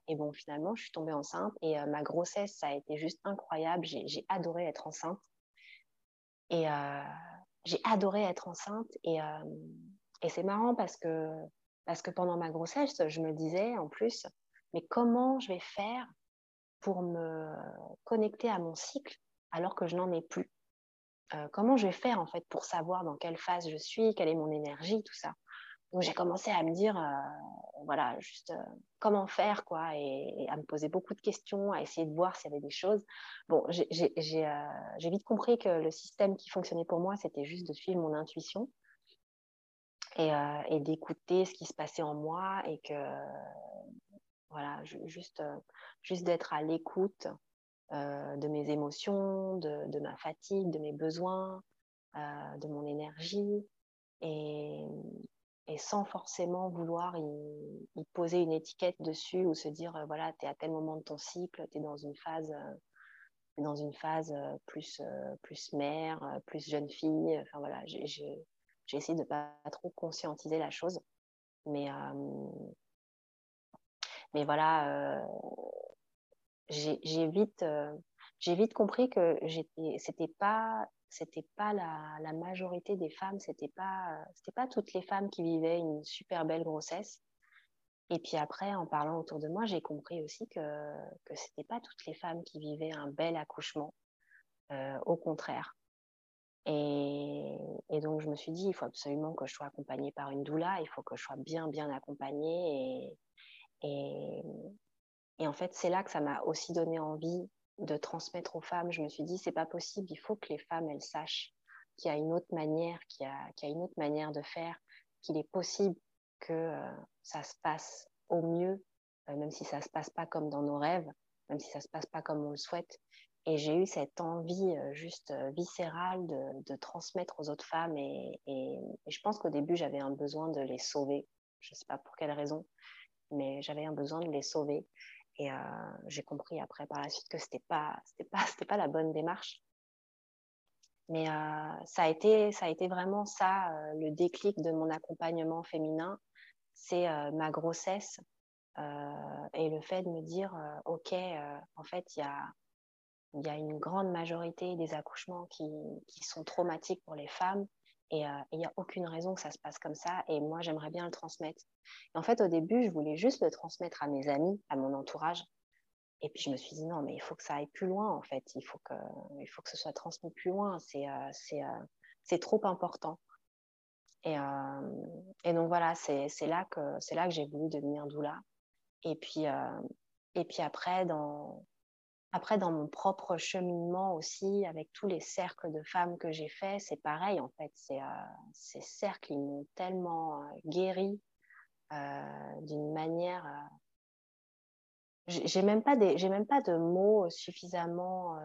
Speaker 2: et, bon, finalement, je suis tombée enceinte et euh, ma grossesse, ça a été juste incroyable. J'ai adoré être enceinte. Et j'ai adoré être enceinte. Et, et c'est marrant parce que, parce que pendant ma grossesse, je me disais en plus, mais comment je vais faire pour me connecter à mon cycle alors que je n'en ai plus? Euh, Comment je vais faire en fait pour savoir dans quelle phase je suis, quelle est mon énergie, tout ça? Donc j'ai commencé à me dire, euh, voilà, juste euh, comment faire quoi, et, à me poser beaucoup de questions, à essayer de voir s'il y avait des choses. Bon, j'ai vite compris que le système qui fonctionnait pour moi, c'était juste de suivre mon intuition. Et, et d'écouter ce qui se passait en moi et que voilà juste juste d'être à l'écoute euh, de mes émotions, de, ma fatigue, de mes besoins, euh, de mon énergie, et, sans forcément vouloir y, poser une étiquette dessus ou se dire, euh, voilà, tu es à tel moment de ton cycle, tu es dans une phase dans une phase plus, plus mère, plus jeune fille. Enfin voilà, j'ai essayé de pas trop conscientiser la chose. Mais, mais voilà, j'ai vite, euh, vite compris que c'était pas c'était pas la, majorité des femmes, c'était pas c'était pas toutes les femmes qui vivaient une super belle grossesse. Et puis après, en parlant autour de moi, j'ai compris aussi que que c'était pas toutes les femmes qui vivaient un bel accouchement, euh, au contraire. Et, et, donc je me suis dit, il faut absolument que je sois accompagnée par une doula, il faut que je sois bien bien accompagnée et, et en fait, c'est là que ça m'a aussi donné envie de transmettre aux femmes. Je me suis dit, c'est pas possible, il faut que les femmes, elles sachent qu'il y a une autre manière, qu'il y a, y a une autre manière de faire, qu'il est possible que euh, ça se passe au mieux, euh, même si ça se passe pas comme dans nos rêves, même si ça se passe pas comme on le souhaite. Et j'ai eu cette envie euh, juste viscérale de, de, transmettre aux autres femmes. Et, et, et je pense qu'au début, j'avais un besoin de les sauver. Je sais pas pour quelle raison, mais j'avais un besoin de les sauver. Et euh, j'ai compris après par la suite que c'était pas, c'était pas, <laughs> c'était pas la bonne démarche. Mais euh, ça a été, ça a été vraiment ça euh, le déclic de mon accompagnement féminin, c'est ma grossesse et le fait de me dire, ok, en fait, il y a, y a une grande majorité des accouchements qui, qui sont traumatiques pour les femmes et il n'y a aucune raison que ça se passe comme ça. Et moi, j'aimerais bien le transmettre. Et en fait, au début, je voulais juste le transmettre à mes amis, à mon entourage. Et puis, je me suis dit, non, mais il faut que ça aille plus loin, en fait. Il faut que, il faut que ce soit transmis plus loin. C'est euh, euh, trop important. Et, euh, et donc, voilà, c'est là que, que j'ai voulu devenir doula. Et puis, et puis après, dans, après, dans mon propre cheminement aussi, avec tous les cercles de femmes que j'ai faits, c'est pareil en fait. Euh, ces cercles, ils m'ont tellement euh, guéri euh, d'une manière. j'ai même pas des, j'ai même pas de mots suffisamment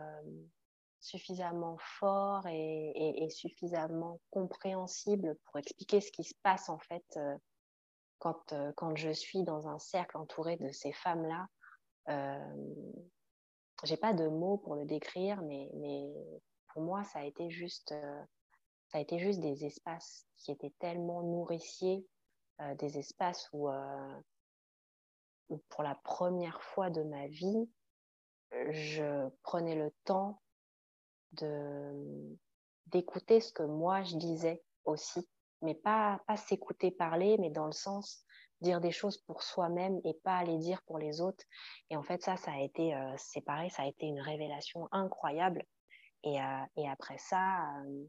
Speaker 2: suffisamment fort et, suffisamment compréhensible pour expliquer ce qui se passe en fait euh, quand, euh, quand je suis dans un cercle entouré de ces femmes-là. Euh, j'ai pas de mots pour le décrire, mais, pour moi, ça a été juste, ça a été juste des espaces qui étaient tellement nourriciers, des espaces où, où, pour la première fois de ma vie, je prenais le temps de d'écouter ce que moi je disais aussi, mais pas, pas s'écouter parler, mais dans le sens dire des choses pour soi-même et pas les dire pour les autres. Et en fait, ça, ça a été, euh, c'est pareil, ça a été une révélation incroyable. Et, euh, et après ça, euh,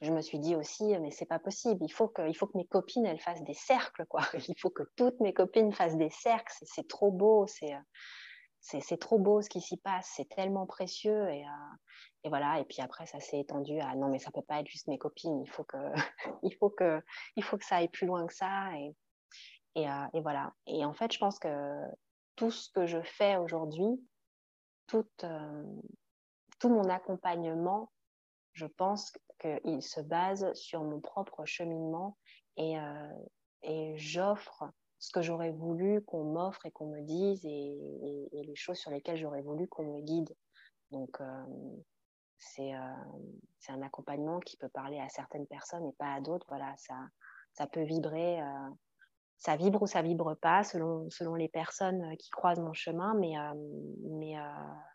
Speaker 2: je me suis dit aussi, mais c'est pas possible. Il faut que, il faut que mes copines, elles fassent des cercles, quoi. <laughs> Il faut que toutes mes copines fassent des cercles. C'est trop beau. C'est c'est trop beau ce qui s'y passe, c'est tellement précieux. Et, euh, et, voilà, et puis après, ça s'est étendu à non, mais ça peut pas être juste mes copines, il faut que, <laughs> il faut que, il faut que ça aille plus loin que ça. Et, euh, et voilà. Et en fait, je pense que tout ce que je fais aujourd'hui, tout, euh, mon accompagnement, je pense qu'il se base sur mon propre cheminement et, et j'offre ce que j'aurais voulu qu'on m'offre et qu'on me dise et, les choses sur lesquelles j'aurais voulu qu'on me guide. Donc, euh, c'est euh, un accompagnement qui peut parler à certaines personnes et pas à d'autres. Voilà, ça, ça peut vibrer. Euh, ça vibre ou ça vibre pas selon, selon les personnes qui croisent mon chemin, mais, mais,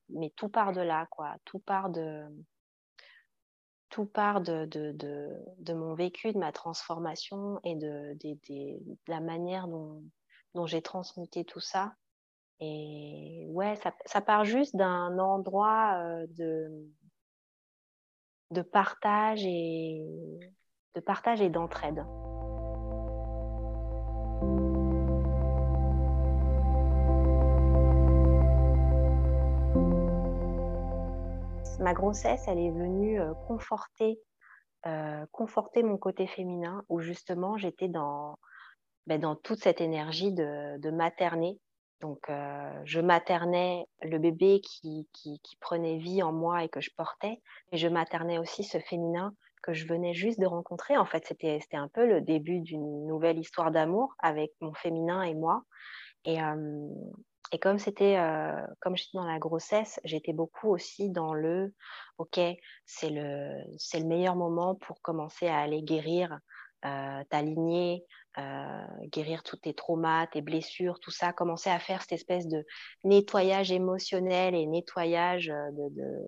Speaker 2: mais tout part de là, quoi. Tout part de, tout part de, de, de, mon vécu, de ma transformation et de, la manière dont, j'ai transmuté tout ça. Et ouais, ça, ça part juste d'un endroit euh, de, de partage et de partage et d'entraide. Ma grossesse, elle est venue euh, conforter, euh, conforter mon côté féminin, où justement j'étais dans, ben, dans toute cette énergie de, de materner. Donc, euh, je maternais le bébé qui, qui, prenait vie en moi et que je portais, mais je maternais aussi ce féminin que je venais juste de rencontrer. En fait, c'était un peu le début d'une nouvelle histoire d'amour avec mon féminin et moi. Et, et comme c'était, euh, comme j'étais dans la grossesse, j'étais beaucoup aussi dans le, ok, c'est le, c'est le meilleur moment pour commencer à aller guérir euh, ta lignée, euh, guérir tous tes traumas, tes blessures, tout ça, commencer à faire cette espèce de nettoyage émotionnel et nettoyage de,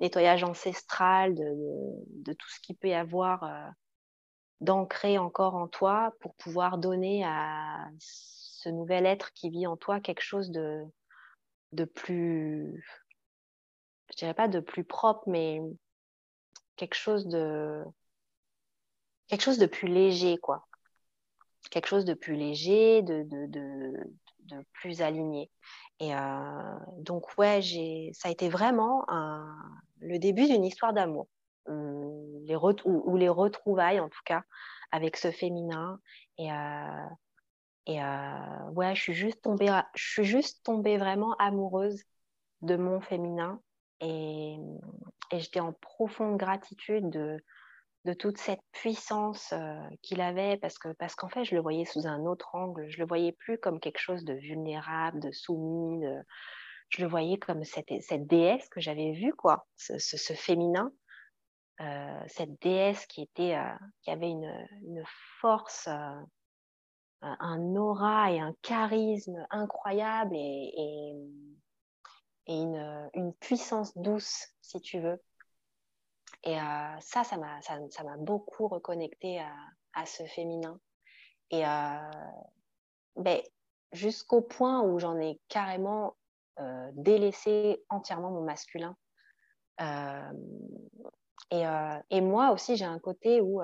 Speaker 2: nettoyage ancestral de, de, tout ce qui peut y avoir d'ancré encore en toi pour pouvoir donner à ce nouvel être qui vit en toi quelque chose de, de plus, je dirais pas de plus propre, mais quelque chose de, quelque chose de plus léger, quoi. Quelque chose de plus léger, de, de, de, plus aligné. Et euh, donc, ouais, ça a été vraiment le début d'une histoire d'amour. Les ou, les retrouvailles, en tout cas, avec ce féminin. Et, euh, et euh, ouais, je suis juste tombée, je suis juste tombée vraiment amoureuse de mon féminin. Et, j'étais en profonde gratitude de, toute cette puissance euh, qu'il avait parce que parce qu'en fait je le voyais sous un autre angle. Je le voyais plus comme quelque chose de vulnérable de soumis je le voyais comme cette, cette déesse que j'avais vue quoi ce, féminin. Euh, cette déesse qui était qui avait une force un aura et un charisme incroyable et, une, une, puissance douce, si tu veux. Et euh, ça, ça m'a beaucoup reconnecté à, à, ce féminin. Et euh, ben, jusqu'au point où j'en ai carrément euh, délaissé entièrement mon masculin. Et, et, moi aussi, j'ai un côté où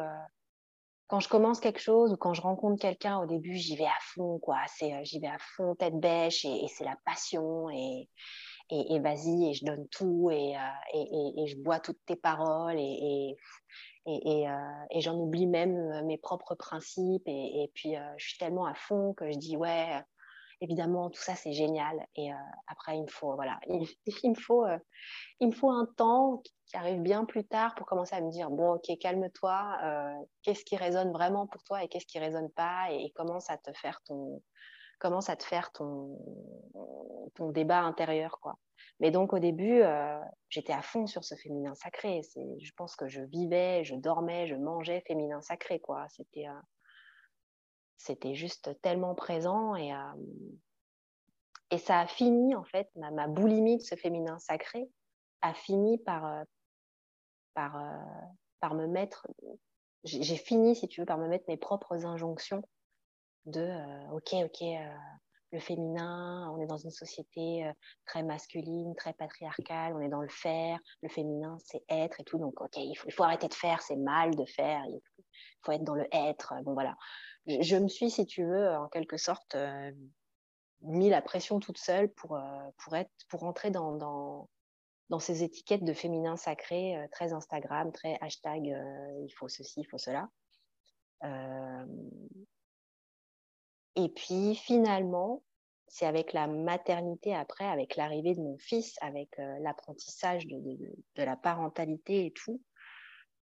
Speaker 2: quand je commence quelque chose ou quand je rencontre quelqu'un au début, j'y vais à fond, quoi. C'est, euh, j'y vais à fond, tête bêche, et, c'est la passion, et, vas-y, et je donne tout, et, euh, je bois toutes tes paroles, et, euh, et, j'en oublie même mes propres principes, et, puis je suis tellement à fond que je dis, ouais, évidemment, tout ça, c'est génial. Et après, il me faut, voilà, <laughs> il, me faut, il me faut un temps qui arrive bien plus tard pour commencer à me dire, bon, ok, calme-toi, qu'est-ce qui résonne vraiment pour toi et qu'est-ce qui résonne pas et, commence à te faire ton, commence à te faire ton, ton débat intérieur, quoi. Mais donc au début, j'étais à fond sur ce féminin sacré. Je pense que je vivais, je dormais, je mangeais féminin sacré, quoi. C'était c'était juste tellement présent et, et ça a fini, en fait, ma, boulimie de ce féminin sacré a fini par, par, par me mettre, j'ai fini, si tu veux, par me mettre mes propres injonctions de ok, ok, le féminin, on est dans une société très masculine, très patriarcale, on est dans le faire, le féminin c'est être et tout, donc ok, il faut, il faut arrêter de faire, c'est mal de faire, il faut être dans le être, bon voilà je, me suis, si tu veux, en quelque sorte, euh, mis la pression toute seule pour, euh, pour, être, pour rentrer dans, dans, ces étiquettes de féminin sacré, euh, très Instagram, très hashtag il faut ceci, il faut cela. et puis finalement, c'est avec la maternité après, avec l'arrivée de mon fils, avec l'apprentissage de, de, la parentalité et tout,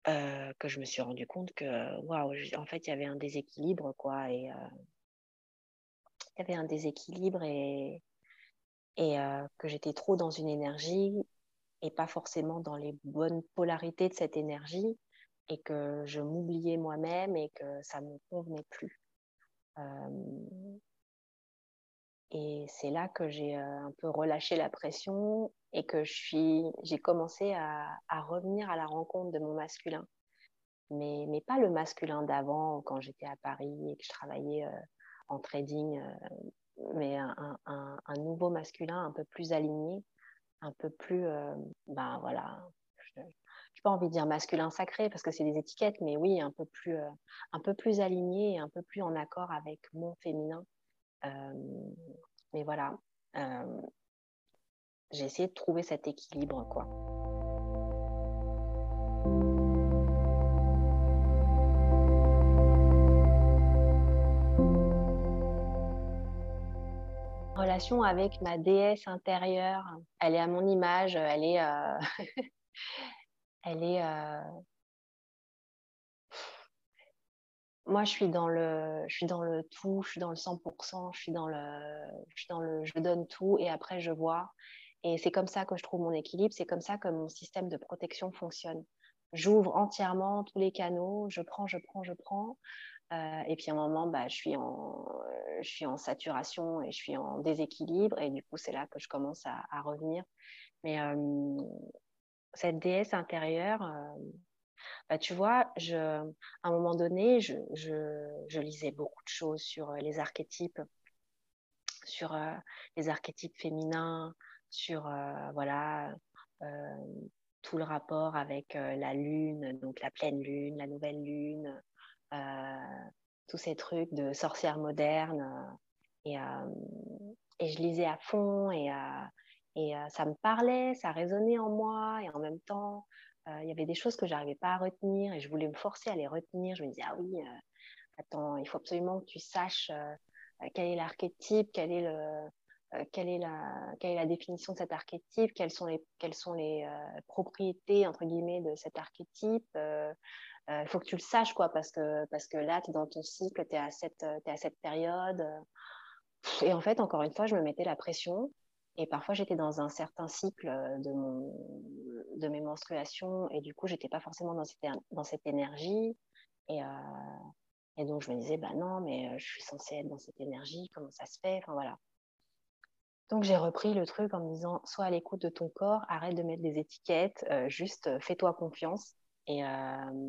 Speaker 2: euh, que je me suis rendu compte que, waouh, en fait, il y avait un déséquilibre, quoi. Et euh, il y avait un déséquilibre et, et euh, que j'étais trop dans une énergie et pas forcément dans les bonnes polarités de cette énergie et que je m'oubliais moi-même et que ça ne me convenait plus. Et c'est là que j'ai un peu relâché la pression et que j'ai commencé à, revenir à la rencontre de mon masculin. Mais, mais pas le masculin d'avant, quand j'étais à Paris et que je travaillais en trading, mais un, nouveau masculin un peu plus aligné, un peu plus, ben voilà, je n'ai pas envie de dire masculin sacré parce que c'est des étiquettes, mais oui, un peu plus, un peu plus aligné et un peu plus en accord avec mon féminin euh, mais voilà, euh, j'ai essayé de trouver cet équilibre, quoi. relation avec ma déesse intérieure. Elle est à mon image, elle est, euh, <laughs> elle est, moi, je suis dans le, je suis dans le tout, je suis dans le 100%, je suis dans le, je suis dans le, je donne tout et après je vois. Et c'est comme ça que je trouve mon équilibre, c'est comme ça que mon système de protection fonctionne. J'ouvre entièrement tous les canaux, je prends, je prends, je prends. Euh, et puis à un moment, bah, je, suis en, je suis en saturation et je suis en déséquilibre. Et du coup, c'est là que je commence à, revenir. Mais euh, cette déesse intérieure, euh, bah, tu vois, je, à un moment donné, je, je, lisais beaucoup de choses sur euh, les archétypes, sur euh, les archétypes féminins, sur euh, voilà tout le rapport avec la lune, donc la pleine lune, la nouvelle lune, tous ces trucs de sorcières modernes. Et, et je lisais à fond et, et ça me parlait, ça résonnait en moi et en même temps, il y avait des choses que j'arrivais pas à retenir et je voulais me forcer à les retenir. Je me disais, ah oui, euh, attends, il faut absolument que tu saches euh, quel est l'archétype, quelle est le, quelle est la quelle est la définition de cet archétype, quelles sont les quelles sont les propriétés entre guillemets de cet archétype. Il faut que tu le saches quoi parce que parce que là tu es dans ton cycle, tu es es à cette période. Et en fait, encore une fois, je me mettais la pression et parfois, j'étais dans un certain cycle euh, de, mon, de mes menstruations et du coup, j'étais pas forcément dans cette, dans cette énergie. Et, euh, et donc, je me disais, bah non, mais euh, je suis censée être dans cette énergie, comment ça se fait? Enfin, voilà. Donc, j'ai repris le truc en me disant, sois à l'écoute de ton corps, arrête de mettre des étiquettes, juste fais-toi confiance. Et,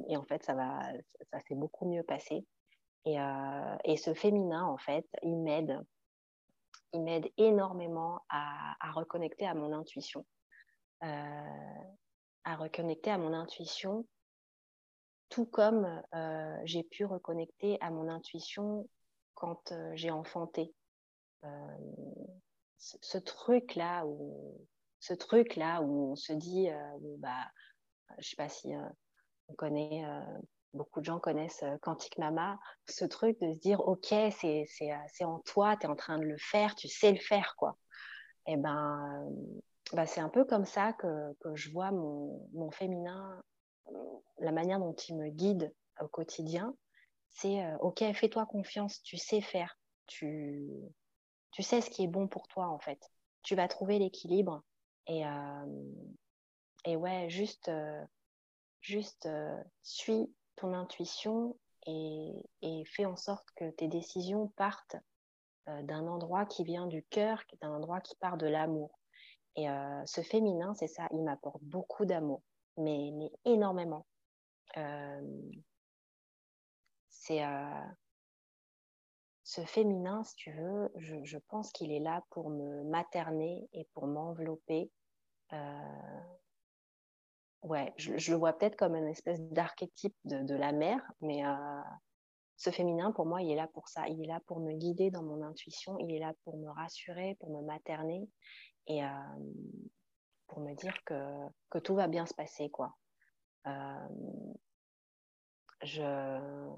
Speaker 2: et, en fait, ça, va, s'est beaucoup mieux passé. Et, et ce féminin, en fait, il m'aide m'aide énormément à, reconnecter à mon intuition. Euh, à reconnecter à mon intuition, tout comme euh, j'ai pu reconnecter à mon intuition quand euh, j'ai enfanté. ce, truc-là où, ce truc-là où on se dit, bah, je sais pas si on connaît beaucoup de gens connaissent Quantique Mama, ce truc de se dire, OK, c'est en toi, tu es en train de le faire, tu sais le faire, quoi. Et eh ben, bah, c'est un peu comme ça que, que je vois mon, mon, féminin, la manière dont il me guide au quotidien. C'est, OK, fais-toi confiance, tu sais faire, tu, tu sais ce qui est bon pour toi, en fait. Tu vas trouver l'équilibre. Et, et ouais, juste, juste suis ton intuition et, et, fais en sorte que tes décisions partent d'un endroit qui vient du cœur, d'un endroit qui part de l'amour. Et ce féminin, c'est ça, il m'apporte beaucoup d'amour, mais, mais énormément. c'est ce féminin, si tu veux, je, je pense qu'il est là pour me materner et pour m'envelopper. Euh, ouais, je, le vois peut-être comme une espèce d'archétype de, la mère, mais euh, ce féminin, pour moi, il est là pour ça. Il est là pour me guider dans mon intuition, il est là pour me rassurer, pour me materner et euh, pour me dire que, que, tout va bien se passer, quoi. Euh, je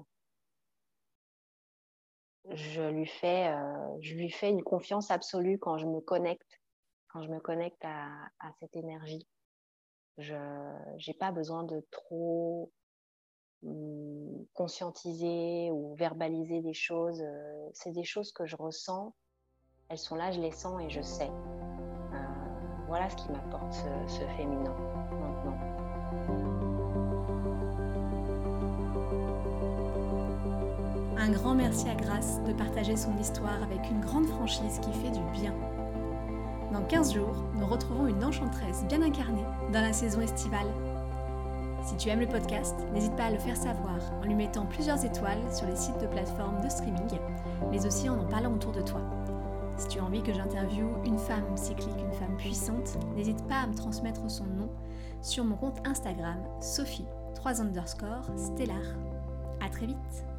Speaker 2: je lui fais, je lui fais une confiance absolue quand je me connecte, quand je me connecte à, à cette énergie. Je n'ai pas besoin de trop hum, conscientiser ou verbaliser des choses. Euh, c'est des choses que je ressens. Elles sont là, je les sens et je sais. Euh, voilà ce qui m'apporte ce, ce féminin maintenant.
Speaker 1: Un grand merci à Grace de partager son histoire avec une grande franchise qui fait du bien. Dans 15 jours, nous retrouvons une enchanteresse bien incarnée dans la saison estivale. Si tu aimes le podcast, n'hésite pas à le faire savoir en lui mettant plusieurs étoiles sur les sites de plateformes de streaming, mais aussi en en parlant autour de toi. Si tu as envie que j'interviewe une femme cyclique, une femme puissante, n'hésite pas à me transmettre son nom sur mon compte Instagram Sophie 3 underscore stellar. À très vite